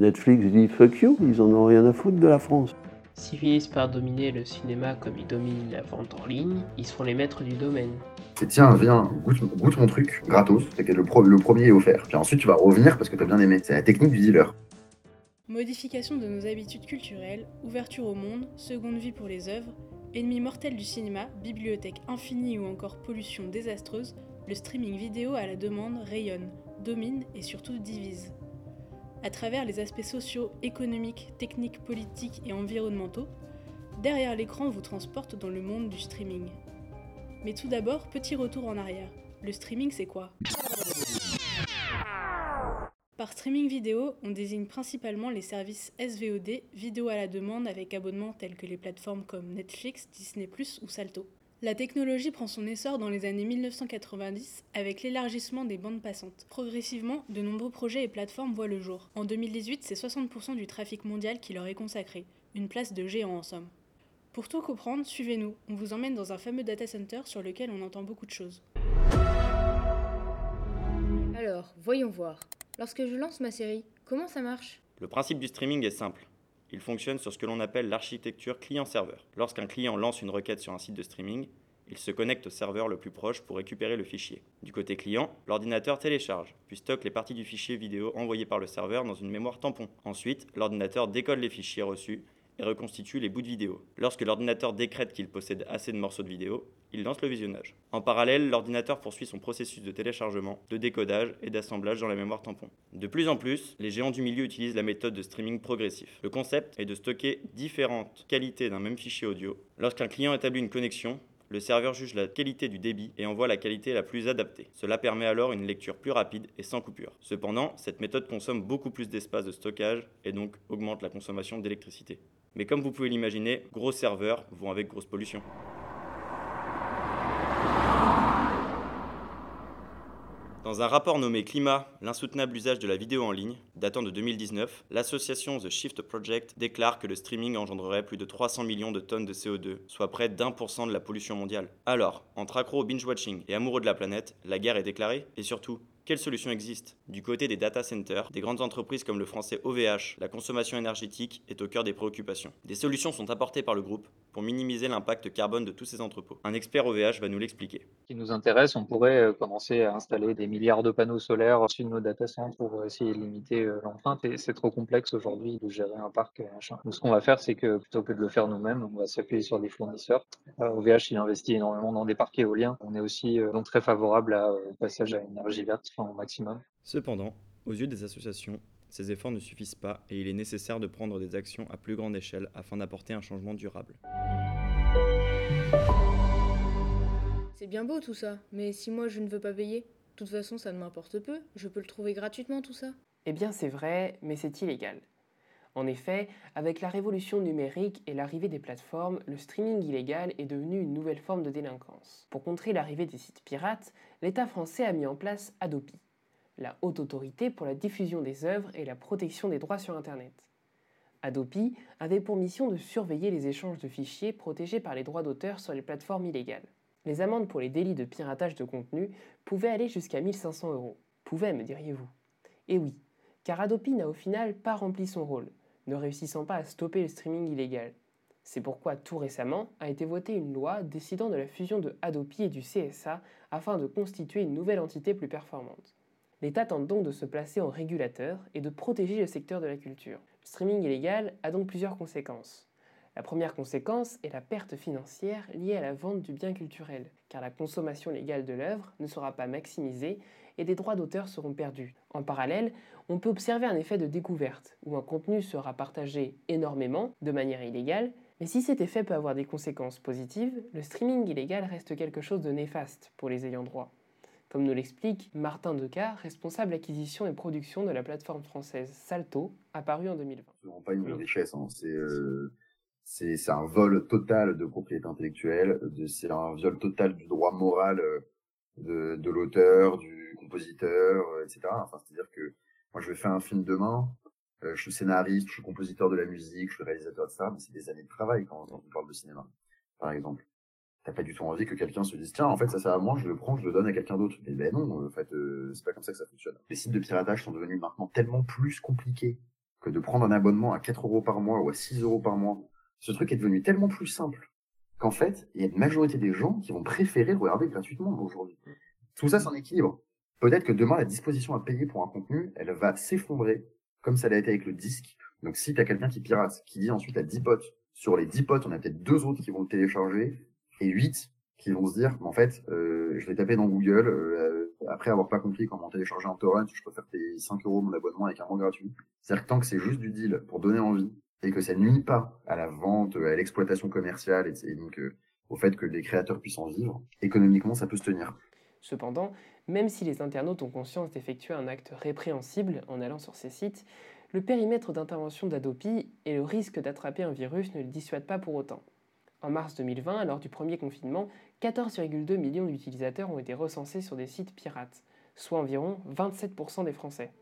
Netflix dit fuck you, ils en ont rien à foutre de la France. S'ils finissent par dominer le cinéma comme ils dominent la vente en ligne, ils seront les maîtres du domaine. C'est tiens, viens, goûte, goûte mon truc, gratos, c'est que le, pro- le premier est offert. Puis ensuite tu vas revenir parce que t'as bien aimé. C'est la technique du dealer. Modification de nos habitudes culturelles, ouverture au monde, seconde vie pour les œuvres, ennemi mortel du cinéma, bibliothèque infinie ou encore pollution désastreuse, le streaming vidéo à la demande rayonne, domine et surtout divise. À travers les aspects sociaux, économiques, techniques, politiques et environnementaux, derrière l'écran vous transporte dans le monde du streaming. Mais tout d'abord, petit retour en arrière. Le streaming, c'est quoi? Par streaming vidéo, on désigne principalement les services SVOD, vidéo à la demande avec abonnement tels que les plateformes comme Netflix, Disney ⁇ ou Salto. La technologie prend son essor dans les années 1990 avec l'élargissement des bandes passantes. Progressivement, de nombreux projets et plateformes voient le jour. En 2018, c'est 60% du trafic mondial qui leur est consacré, une place de géant en somme. Pour tout comprendre, suivez-nous, on vous emmène dans un fameux data center sur lequel on entend beaucoup de choses. Alors, voyons voir. Lorsque je lance ma série, comment ça marche? Le principe du streaming est simple. Il fonctionne sur ce que l'on appelle l'architecture client-serveur. Lorsqu'un client lance une requête sur un site de streaming, il se connecte au serveur le plus proche pour récupérer le fichier. Du côté client, l'ordinateur télécharge, puis stocke les parties du fichier vidéo envoyé par le serveur dans une mémoire tampon. Ensuite, l'ordinateur décode les fichiers reçus et reconstitue les bouts de vidéo. Lorsque l'ordinateur décrète qu'il possède assez de morceaux de vidéo, il lance le visionnage. En parallèle, l'ordinateur poursuit son processus de téléchargement, de décodage et d'assemblage dans la mémoire tampon. De plus en plus, les géants du milieu utilisent la méthode de streaming progressif. Le concept est de stocker différentes qualités d'un même fichier audio. Lorsqu'un client établit une connexion, le serveur juge la qualité du débit et envoie la qualité la plus adaptée. Cela permet alors une lecture plus rapide et sans coupure. Cependant, cette méthode consomme beaucoup plus d'espace de stockage et donc augmente la consommation d'électricité. Mais comme vous pouvez l'imaginer, gros serveurs vont avec grosse pollution. Dans un rapport nommé Climat, l'insoutenable usage de la vidéo en ligne, datant de 2019, l'association The Shift Project déclare que le streaming engendrerait plus de 300 millions de tonnes de CO2, soit près d'un pour cent de la pollution mondiale. Alors, entre accro au binge-watching et amoureux de la planète, la guerre est déclarée Et surtout, quelles solutions existent Du côté des data centers, des grandes entreprises comme le français OVH, la consommation énergétique est au cœur des préoccupations. Des solutions sont apportées par le groupe pour minimiser l'impact carbone de tous ces entrepôts. Un expert OVH va nous l'expliquer. qui nous intéresse, on pourrait euh, commencer à installer des milliards de panneaux solaires de nos data centers pour essayer de limiter euh, l'empreinte. Et c'est trop complexe aujourd'hui de gérer un parc. euh. Donc, ce qu'on va faire, c'est que plutôt que de le faire nous-mêmes, on va s'appuyer sur des fournisseurs. Euh, OVH, il investit énormément dans des parcs éoliens. On est aussi euh, donc très favorable euh, au passage à l'énergie verte au maximum. Cependant, aux yeux des associations, ces efforts ne suffisent pas et il est nécessaire de prendre des actions à plus grande échelle afin d'apporter un changement durable. C'est bien beau tout ça, mais si moi je ne veux pas payer, de toute façon ça ne m'importe peu, je peux le trouver gratuitement tout ça. Eh bien c'est vrai, mais c'est illégal. En effet, avec la révolution numérique et l'arrivée des plateformes, le streaming illégal est devenu une nouvelle forme de délinquance. Pour contrer l'arrivée des sites pirates, l'État français a mis en place Adopi, la haute autorité pour la diffusion des œuvres et la protection des droits sur Internet. Adopi avait pour mission de surveiller les échanges de fichiers protégés par les droits d'auteur sur les plateformes illégales. Les amendes pour les délits de piratage de contenu pouvaient aller jusqu'à 1500 euros. Pouvaient, me diriez-vous. Et oui, car Adopi n'a au final pas rempli son rôle, ne réussissant pas à stopper le streaming illégal. C'est pourquoi tout récemment a été votée une loi décidant de la fusion de Adopi et du CSA afin de constituer une nouvelle entité plus performante. L'État tente donc de se placer en régulateur et de protéger le secteur de la culture. Le streaming illégal a donc plusieurs conséquences. La première conséquence est la perte financière liée à la vente du bien culturel, car la consommation légale de l'œuvre ne sera pas maximisée et des droits d'auteur seront perdus. En parallèle, on peut observer un effet de découverte, où un contenu sera partagé énormément, de manière illégale, mais si cet effet peut avoir des conséquences positives, le streaming illégal reste quelque chose de néfaste pour les ayants droit. Comme nous l'explique Martin Decar, responsable acquisition et production de la plateforme française Salto, apparue en 2020. C'est pas une richesse, hein. c'est euh, c'est un vol total de propriété intellectuelle, c'est un viol total du droit moral euh, de, de l'auteur, du compositeur, euh, etc. Enfin, c'est-à-dire que moi je vais faire un film demain, euh, je suis scénariste, je suis compositeur de la musique, je suis réalisateur de ça, mais c'est des années de travail quand, on parle de cinéma, par exemple. T'as pas du tout envie que quelqu'un se dise tiens en fait ça sert à moi, je le prends, je le donne à quelqu'un d'autre. Mais ben non, en fait euh, c'est pas comme ça que ça fonctionne. Les sites de piratage sont devenus maintenant tellement plus compliqués que de prendre un abonnement à 4 euros par mois ou à 6 euros par mois. Ce truc est devenu tellement plus simple qu'en fait, il y a une majorité des gens qui vont préférer regarder gratuitement aujourd'hui. Tout ça, c'est un équilibre. Peut-être que demain, la disposition à payer pour un contenu, elle va s'effondrer, comme ça l'a été avec le disque. Donc, si tu as quelqu'un qui pirate, qui dit ensuite à 10 potes, sur les 10 potes, on a peut-être deux autres qui vont le télécharger, et 8 qui vont se dire, en fait, euh, je vais taper dans Google, euh, après avoir pas compris comment télécharger un torrent, je préfère payer 5 euros mon abonnement avec un mois gratuit. C'est-à-dire que tant que c'est juste du deal pour donner envie, et que ça nuit pas à la vente, à l'exploitation commerciale, et, donc euh, au fait que les créateurs puissent en vivre, économiquement, ça peut se tenir. Cependant, même si les internautes ont conscience d'effectuer un acte répréhensible en allant sur ces sites, le périmètre d'intervention d'Adopi et le risque d'attraper un virus ne le dissuadent pas pour autant. En mars 2020, lors du premier confinement, 14,2 millions d'utilisateurs ont été recensés sur des sites pirates, soit environ 27% des Français.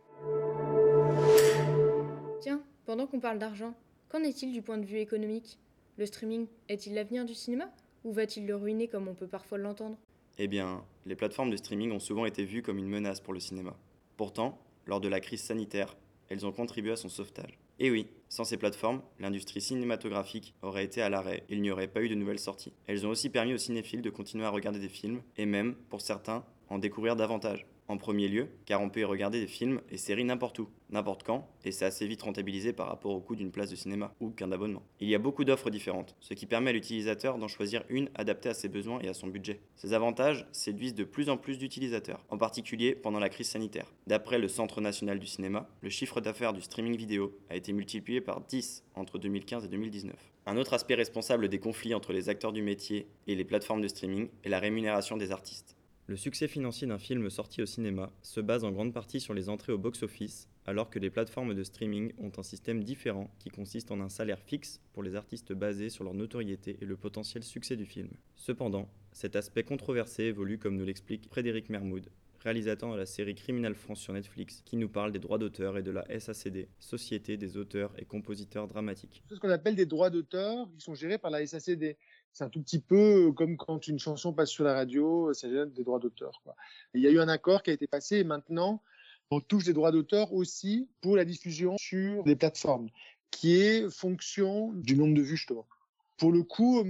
Tiens, pendant qu'on parle d'argent, qu'en est-il du point de vue économique? Le streaming est-il l'avenir du cinéma? Ou va-t-il le ruiner comme on peut parfois l'entendre? Eh bien, les plateformes de streaming ont souvent été vues comme une menace pour le cinéma. Pourtant, lors de la crise sanitaire, elles ont contribué à son sauvetage. Et oui, sans ces plateformes, l'industrie cinématographique aurait été à l'arrêt il n'y aurait pas eu de nouvelles sorties. Elles ont aussi permis aux cinéphiles de continuer à regarder des films et même, pour certains, en découvrir davantage. En premier lieu, car on peut y regarder des films et séries n'importe où, n'importe quand, et c'est assez vite rentabilisé par rapport au coût d'une place de cinéma ou qu'un abonnement. Il y a beaucoup d'offres différentes, ce qui permet à l'utilisateur d'en choisir une adaptée à ses besoins et à son budget. Ces avantages séduisent de plus en plus d'utilisateurs, en particulier pendant la crise sanitaire. D'après le Centre national du cinéma, le chiffre d'affaires du streaming vidéo a été multiplié par 10 entre 2015 et 2019. Un autre aspect responsable des conflits entre les acteurs du métier et les plateformes de streaming est la rémunération des artistes. Le succès financier d'un film sorti au cinéma se base en grande partie sur les entrées au box-office, alors que les plateformes de streaming ont un système différent qui consiste en un salaire fixe pour les artistes basé sur leur notoriété et le potentiel succès du film. Cependant, cet aspect controversé évolue comme nous l'explique Frédéric Mermoud, réalisateur de la série Criminal France sur Netflix, qui nous parle des droits d'auteur et de la SACD, Société des auteurs et compositeurs dramatiques. C'est ce qu'on appelle des droits d'auteur qui sont gérés par la SACD c'est un tout petit peu comme quand une chanson passe sur la radio, ça gêne des droits d'auteur. Il y a eu un accord qui a été passé et maintenant on touche des droits d'auteur aussi pour la diffusion sur des plateformes, qui est fonction du nombre de vues justement. Pour le coup,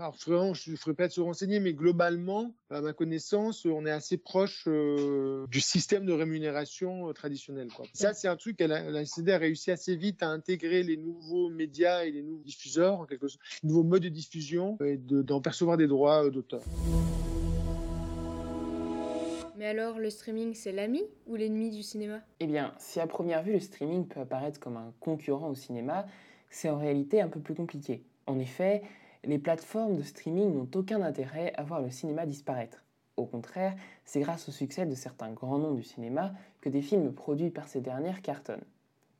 alors, vraiment, je ne ferai pas de se renseigner, mais globalement, à ma connaissance, on est assez proche euh, du système de rémunération euh, traditionnel. Quoi. Ça, c'est un truc que la, la a réussi assez vite à intégrer les nouveaux médias et les nouveaux diffuseurs, en quelque sorte, les nouveaux modes de diffusion, et d'en percevoir des droits euh, d'auteur. Mais alors, le streaming, c'est l'ami ou l'ennemi du cinéma? Eh bien, si à première vue, le streaming peut apparaître comme un concurrent au cinéma, c'est en réalité un peu plus compliqué. En effet, les plateformes de streaming n'ont aucun intérêt à voir le cinéma disparaître. Au contraire, c'est grâce au succès de certains grands noms du cinéma que des films produits par ces dernières cartonnent.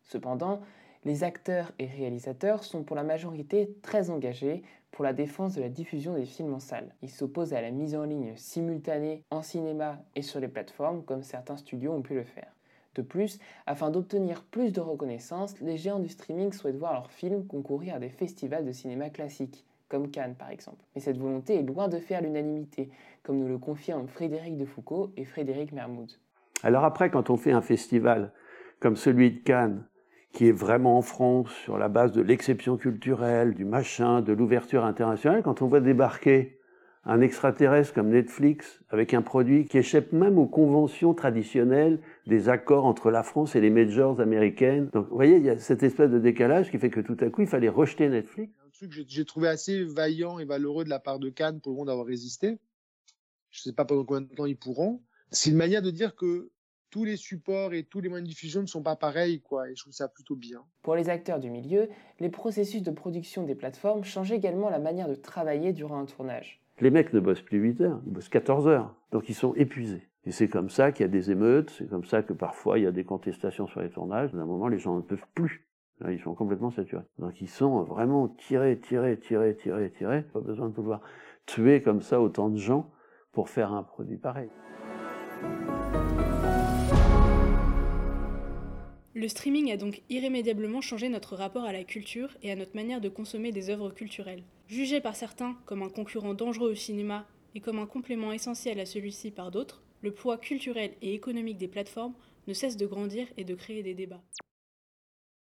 Cependant, les acteurs et réalisateurs sont pour la majorité très engagés pour la défense de la diffusion des films en salle. Ils s'opposent à la mise en ligne simultanée en cinéma et sur les plateformes comme certains studios ont pu le faire. De plus, afin d'obtenir plus de reconnaissance, les géants du streaming souhaitent voir leurs films concourir à des festivals de cinéma classique, comme Cannes par exemple. Mais cette volonté est loin de faire l'unanimité, comme nous le confirment Frédéric Defoucault et Frédéric Mermoud. Alors après, quand on fait un festival comme celui de Cannes, qui est vraiment en France, sur la base de l'exception culturelle, du machin, de l'ouverture internationale, quand on voit débarquer un extraterrestre comme Netflix avec un produit qui échappe même aux conventions traditionnelles des accords entre la France et les majors américaines. Donc, vous voyez, il y a cette espèce de décalage qui fait que tout à coup, il fallait rejeter Netflix que j'ai trouvé assez vaillant et valeureux de la part de Cannes pour le monde d'avoir résisté. Je ne sais pas pendant combien de temps ils pourront. C'est une manière de dire que tous les supports et tous les moyens de diffusion ne sont pas pareils, quoi, et je trouve ça plutôt bien. Pour les acteurs du milieu, les processus de production des plateformes changent également la manière de travailler durant un tournage. Les mecs ne bossent plus 8 heures, ils bossent 14 heures, donc ils sont épuisés. Et c'est comme ça qu'il y a des émeutes, c'est comme ça que parfois il y a des contestations sur les tournages. D'un moment, les gens ne peuvent plus. Ils sont complètement saturés. Donc ils sont vraiment tirés, tirés, tirés, tirés, tirés. Pas besoin de pouvoir tuer comme ça autant de gens pour faire un produit pareil. Le streaming a donc irrémédiablement changé notre rapport à la culture et à notre manière de consommer des œuvres culturelles. Jugé par certains comme un concurrent dangereux au cinéma et comme un complément essentiel à celui-ci par d'autres, le poids culturel et économique des plateformes ne cesse de grandir et de créer des débats.